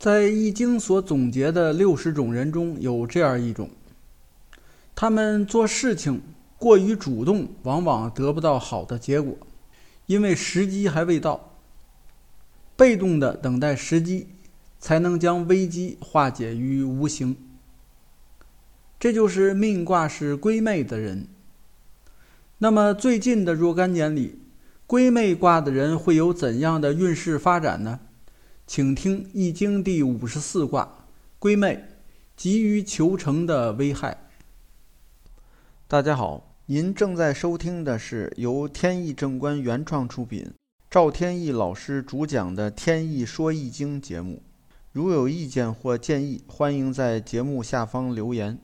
在《易经》所总结的六十种人中有这样一种，他们做事情过于主动，往往得不到好的结果，因为时机还未到。被动的等待时机，才能将危机化解于无形。这就是命卦是归妹的人。那么最近的若干年里，归妹卦的人会有怎样的运势发展呢？请听《易经》第五十四卦归妹，急于求成的危害。大家好，您正在收听的是由天意正观原创出品。赵天意老师主讲的《天意说易经》节目，如有意见或建议，欢迎在节目下方留言。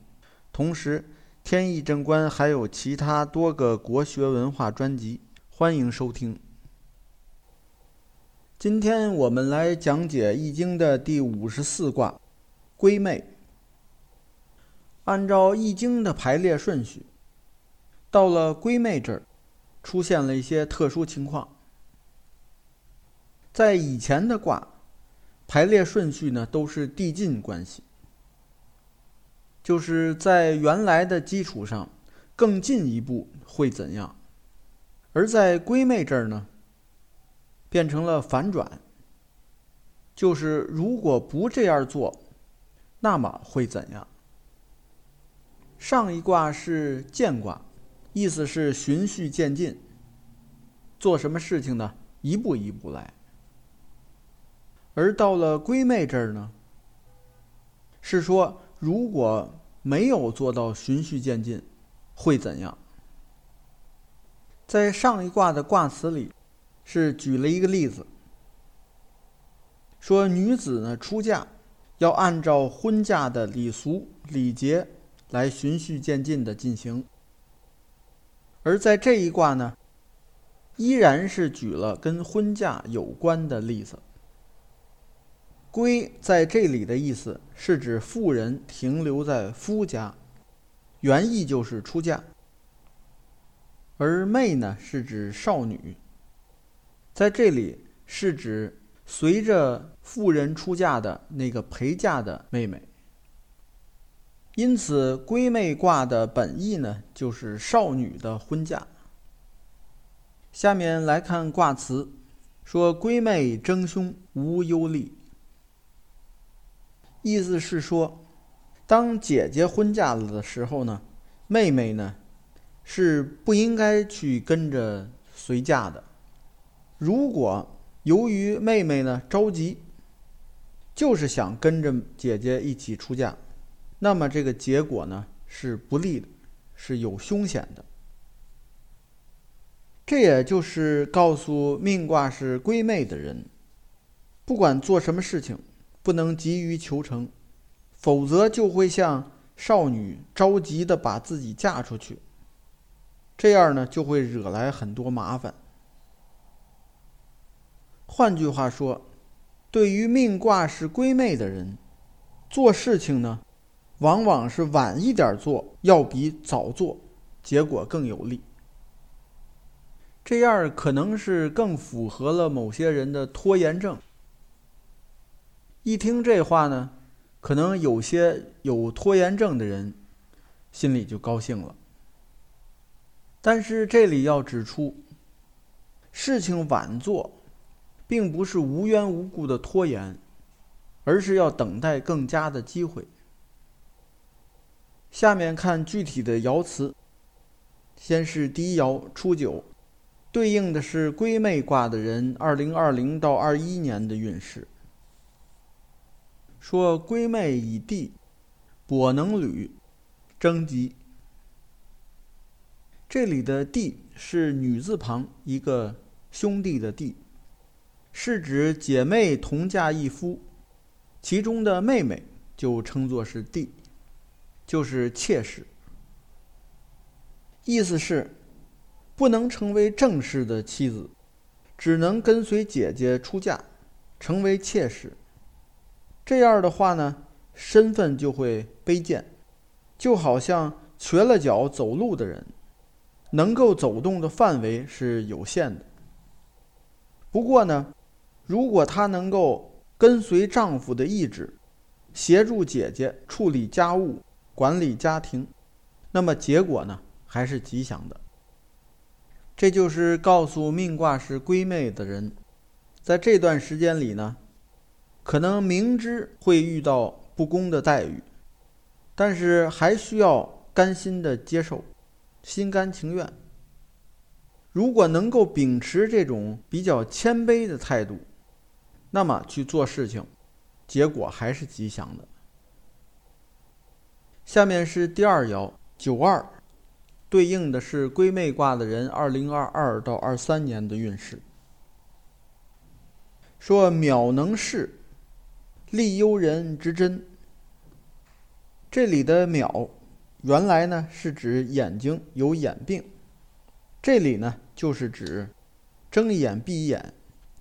同时，天意正观还有其他多个国学文化专辑，欢迎收听。今天我们来讲解《易经》的第五十四卦——归妹。按照《易经》的排列顺序，到了归妹这儿，出现了一些特殊情况。在以前的卦排列顺序呢，都是递进关系，就是在原来的基础上更进一步会怎样？而在归妹这儿呢，变成了反转，就是如果不这样做，那么会怎样？上一卦是渐卦，意思是循序渐进，做什么事情呢？一步一步来。而到了归妹这儿呢，是说如果没有做到循序渐进，会怎样？在上一卦的卦辞里，是举了一个例子，说女子呢出嫁，要按照婚嫁的礼俗礼节来循序渐进的进行。而在这一卦呢，依然是举了跟婚嫁有关的例子。归在这里的意思是指妇人停留在夫家，原意就是出嫁。而妹呢是指少女，在这里是指随着妇人出嫁的那个陪嫁的妹妹。因此，归妹卦的本意呢就是少女的婚嫁。下面来看卦辞，说闺妹争兄，无忧虑。意思是说，当姐姐婚嫁了的时候呢，妹妹呢是不应该去跟着随嫁的。如果由于妹妹呢着急，就是想跟着姐姐一起出嫁，那么这个结果呢是不利的，是有凶险的。这也就是告诉命卦是归妹的人，不管做什么事情。不能急于求成，否则就会像少女着急的把自己嫁出去，这样呢就会惹来很多麻烦。换句话说，对于命卦是归妹的人，做事情呢，往往是晚一点做，要比早做结果更有利。这样可能是更符合了某些人的拖延症。一听这话呢，可能有些有拖延症的人心里就高兴了。但是这里要指出，事情晚做，并不是无缘无故的拖延，而是要等待更佳的机会。下面看具体的爻辞，先是第一爻初九，对应的是归妹卦的人二零二零到二一年的运势。说归妹以地，跛能履，征吉。这里的地是女字旁一个兄弟的弟，是指姐妹同嫁一夫，其中的妹妹就称作是弟，就是妾室。意思是不能成为正式的妻子，只能跟随姐姐出嫁，成为妾室。这样的话呢，身份就会卑贱，就好像瘸了脚走路的人，能够走动的范围是有限的。不过呢，如果她能够跟随丈夫的意志，协助姐姐处理家务、管理家庭，那么结果呢还是吉祥的。这就是告诉命卦是闺妹的人，在这段时间里呢，可能明知会遇到不公的待遇，但是还需要甘心的接受，心甘情愿。如果能够秉持这种比较谦卑的态度，那么去做事情，结果还是吉祥的。下面是第二爻九二，对应的是归妹卦的人二零二二到二三年的运势。说渺能视，利幽人之真。这里的渺，原来呢是指眼睛有眼病，这里呢。就是指睁一眼闭一眼，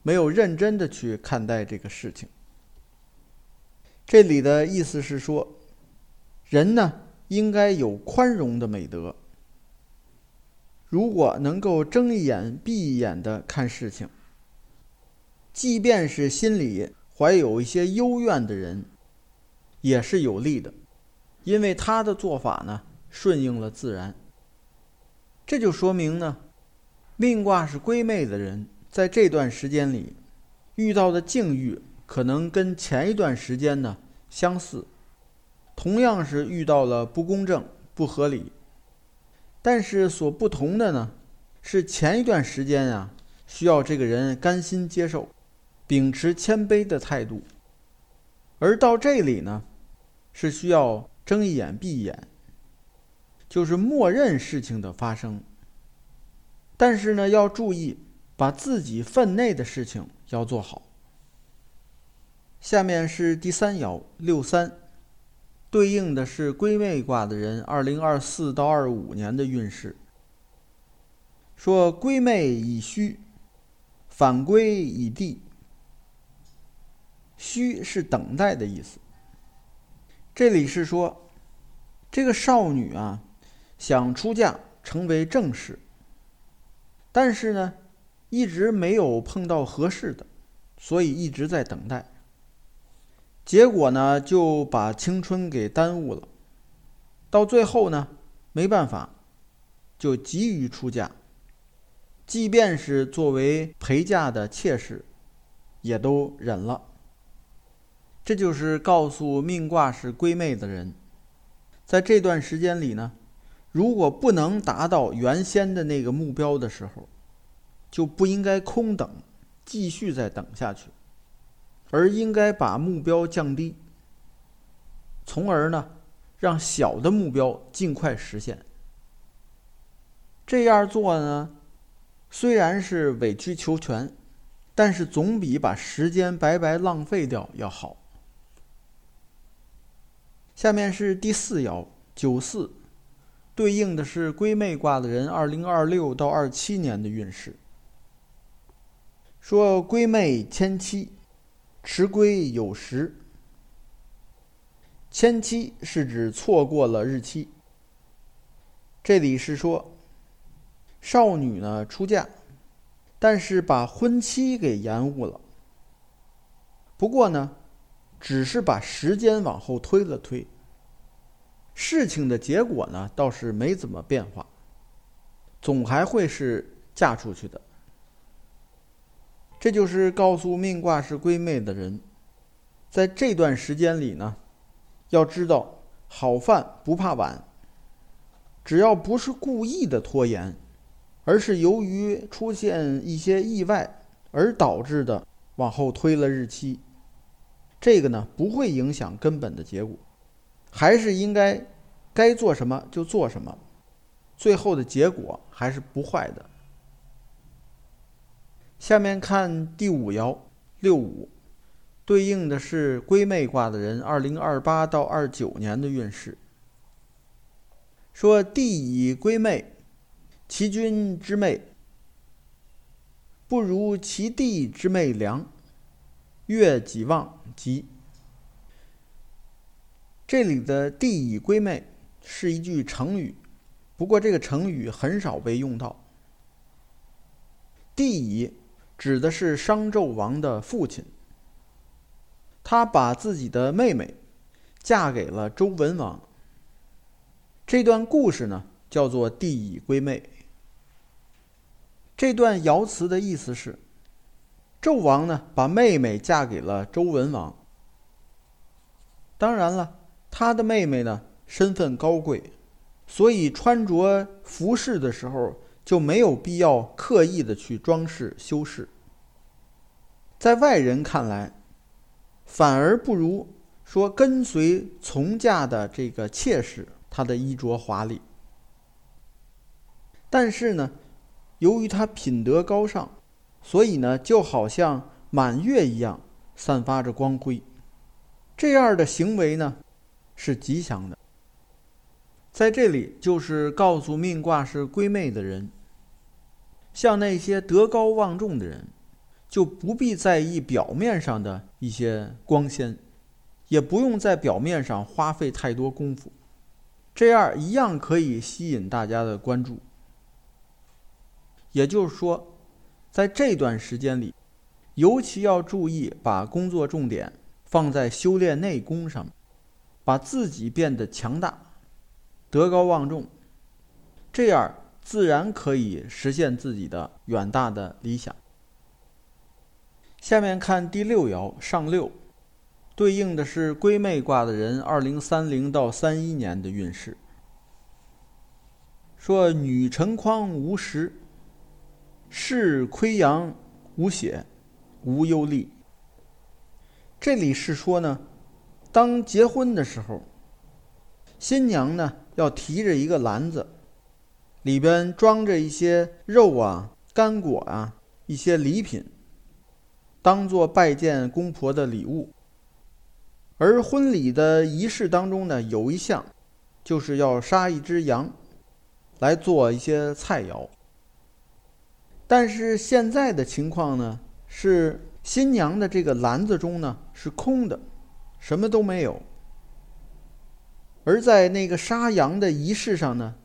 没有认真的去看待这个事情。这里的意思是说，人呢应该有宽容的美德。如果能够睁一眼闭一眼的看事情，即便是心里怀有一些幽怨的人，也是有利的，因为他的做法呢顺应了自然。这就说明呢。命卦是归妹的人，在这段时间里遇到的境遇，可能跟前一段时间呢相似，同样是遇到了不公正、不合理。但是所不同的呢，是前一段时间啊，需要这个人甘心接受，秉持谦卑的态度；而到这里呢，是需要睁一眼闭一眼，就是默认事情的发生。但是呢，要注意把自己分内的事情要做好。下面是第三爻六三，对应的是归妹卦的人二零二四到二五年的运势。说归妹以虚，反归以地。虚是等待的意思。这里是说，这个少女啊，想出嫁成为正室。但是呢，一直没有碰到合适的，所以一直在等待。结果呢，就把青春给耽误了。到最后呢，没办法，就急于出嫁。即便是作为陪嫁的妾室，也都忍了。这就是告诉命卦是闺妹的人，在这段时间里呢。如果不能达到原先的那个目标的时候，就不应该空等，继续再等下去，而应该把目标降低，从而呢，让小的目标尽快实现。这样做呢，虽然是委曲求全，但是总比把时间白白浪费掉要好。下面是第四爻九四。对应的是归妹卦的人，二零二六到二七年的运势。说闺妹迁妻，迟归有时。迁妻是指错过了日期。这里是说，少女呢出嫁，但是把婚期给延误了。不过呢，只是把时间往后推了推。事情的结果呢，倒是没怎么变化，总还会是嫁出去的。这就是告诉命卦是闺妹的人，在这段时间里呢，要知道好饭不怕晚，只要不是故意的拖延，而是由于出现一些意外而导致的往后推了日期，这个呢不会影响根本的结果。还是应该该做什么就做什么，最后的结果还是不坏的。下面看第五爻六五，对应的是归妹卦的人二零二八到二九年的运势。说地以归妹，其君之妹不如其地之妹良，月己旺吉。这里的“地以归妹”是一句成语，不过这个成语很少被用到。地以指的是商纣王的父亲，他把自己的妹妹嫁给了周文王。这段故事呢，叫做“帝乙归妹”。这段爻辞的意思是，纣王呢把妹妹嫁给了周文王。当然了，他的妹妹呢身份高贵，所以穿着服饰的时候就没有必要刻意的去装饰修饰。在外人看来，反而不如说跟随从嫁的这个妾室，她的衣着华丽。但是呢。由于她品德高尚，所以呢，就好像满月一样，散发着光辉。这样的行为呢，是吉祥的。在这里，就是告诉命卦是归妹的人，像那些德高望重的人，就不必在意表面上的一些光鲜，也不用在表面上花费太多功夫，这样一样可以吸引大家的关注。也就是说，在这段时间里，尤其要注意把工作重点放在修炼内功上，把自己变得强大、德高望重，这样自然可以实现自己的远大的理想。下面看第六爻上六，对应的是归妹卦的人二零三零到三一年的运势。说女成筐无实。是亏阳无血，无忧虑。这里是说呢，当结婚的时候，新娘呢要提着一个篮子，里边装着一些肉啊、干果啊、一些礼品，当做拜见公婆的礼物。而婚礼的仪式当中呢，有一项，就是要杀一只羊，来做一些菜肴。但是现在的情况呢，是新娘的这个篮子中呢是空的，什么都没有。而在那个杀羊的仪式上呢，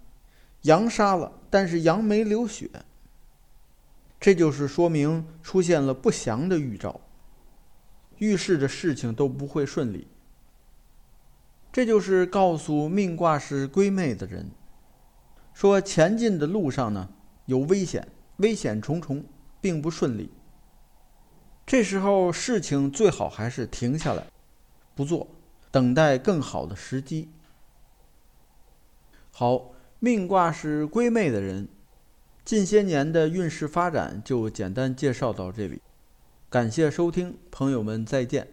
羊杀了，但是羊没流血。这就是说明出现了不祥的预兆，预示着事情都不会顺利。这就是告诉命卦是归妹的人，说前进的路上呢有危险。危险重重，并不顺利。这时候事情最好还是停下来，不做，等待更好的时机。好，命卦是归妹的人，近些年的运势发展就简单介绍到这里。感谢收听，朋友们再见。